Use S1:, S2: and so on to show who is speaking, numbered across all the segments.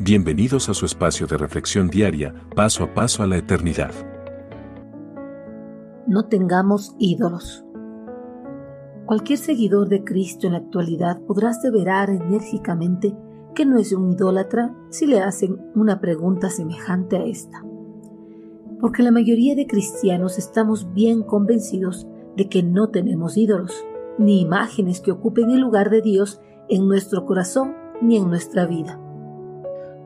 S1: Bienvenidos a su espacio de reflexión diaria, paso a paso a la eternidad.
S2: No tengamos ídolos. Cualquier seguidor de Cristo en la actualidad podrá aseverar enérgicamente que no es un idólatra si le hacen una pregunta semejante a esta. Porque la mayoría de cristianos estamos bien convencidos de que no tenemos ídolos, ni imágenes que ocupen el lugar de Dios en nuestro corazón ni en nuestra vida.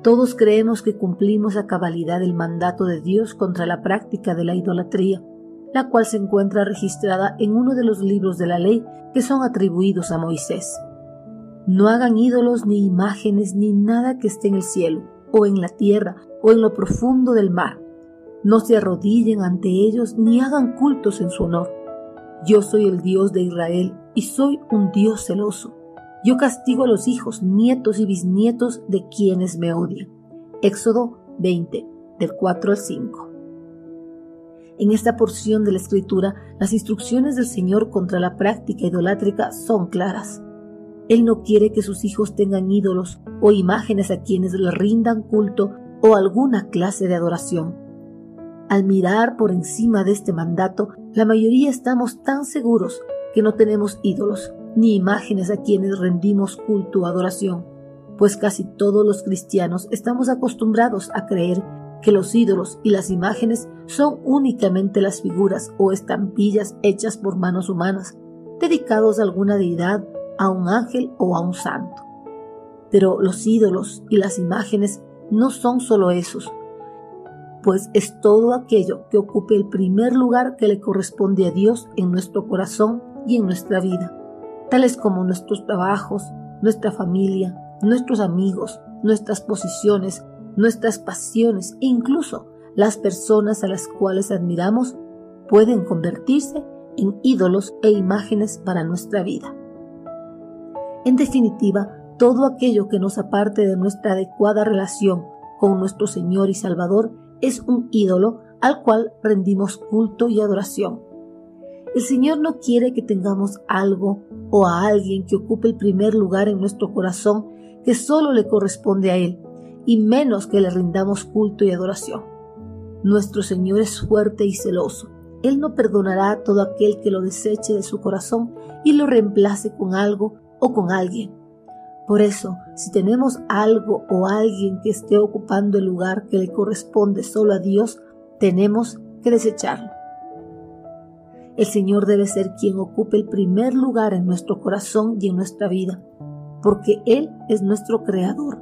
S2: Todos creemos que cumplimos a cabalidad el mandato de Dios contra la práctica de la idolatría, la cual se encuentra registrada en uno de los libros de la ley que son atribuidos a Moisés. No hagan ídolos ni imágenes ni nada que esté en el cielo, o en la tierra, o en lo profundo del mar. No se arrodillen ante ellos ni hagan cultos en su honor. Yo soy el Dios de Israel y soy un Dios celoso yo castigo a los hijos, nietos y bisnietos de quienes me odian. Éxodo 20, del 4 al 5. En esta porción de la escritura, las instrucciones del Señor contra la práctica idolátrica son claras. Él no quiere que sus hijos tengan ídolos o imágenes a quienes le rindan culto o alguna clase de adoración. Al mirar por encima de este mandato, la mayoría estamos tan seguros que no tenemos ídolos, ni imágenes a quienes rendimos culto o adoración, pues casi todos los cristianos estamos acostumbrados a creer que los ídolos y las imágenes son únicamente las figuras o estampillas hechas por manos humanas, dedicados a alguna deidad, a un ángel o a un santo. Pero los ídolos y las imágenes no son solo esos, pues es todo aquello que ocupe el primer lugar que le corresponde a Dios en nuestro corazón y en nuestra vida tales como nuestros trabajos, nuestra familia, nuestros amigos, nuestras posiciones, nuestras pasiones e incluso las personas a las cuales admiramos pueden convertirse en ídolos e imágenes para nuestra vida. En definitiva, todo aquello que nos aparte de nuestra adecuada relación con nuestro Señor y Salvador es un ídolo al cual rendimos culto y adoración. El Señor no quiere que tengamos algo o a alguien que ocupe el primer lugar en nuestro corazón que solo le corresponde a Él, y menos que le rindamos culto y adoración. Nuestro Señor es fuerte y celoso. Él no perdonará a todo aquel que lo deseche de su corazón y lo reemplace con algo o con alguien. Por eso, si tenemos algo o alguien que esté ocupando el lugar que le corresponde solo a Dios, tenemos que desecharlo. El Señor debe ser quien ocupe el primer lugar en nuestro corazón y en nuestra vida, porque Él es nuestro Creador,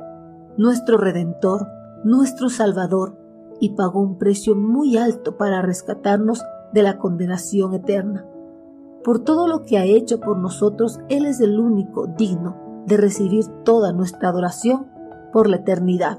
S2: nuestro Redentor, nuestro Salvador, y pagó un precio muy alto para rescatarnos de la condenación eterna. Por todo lo que ha hecho por nosotros, Él es el único digno de recibir toda nuestra adoración por la eternidad.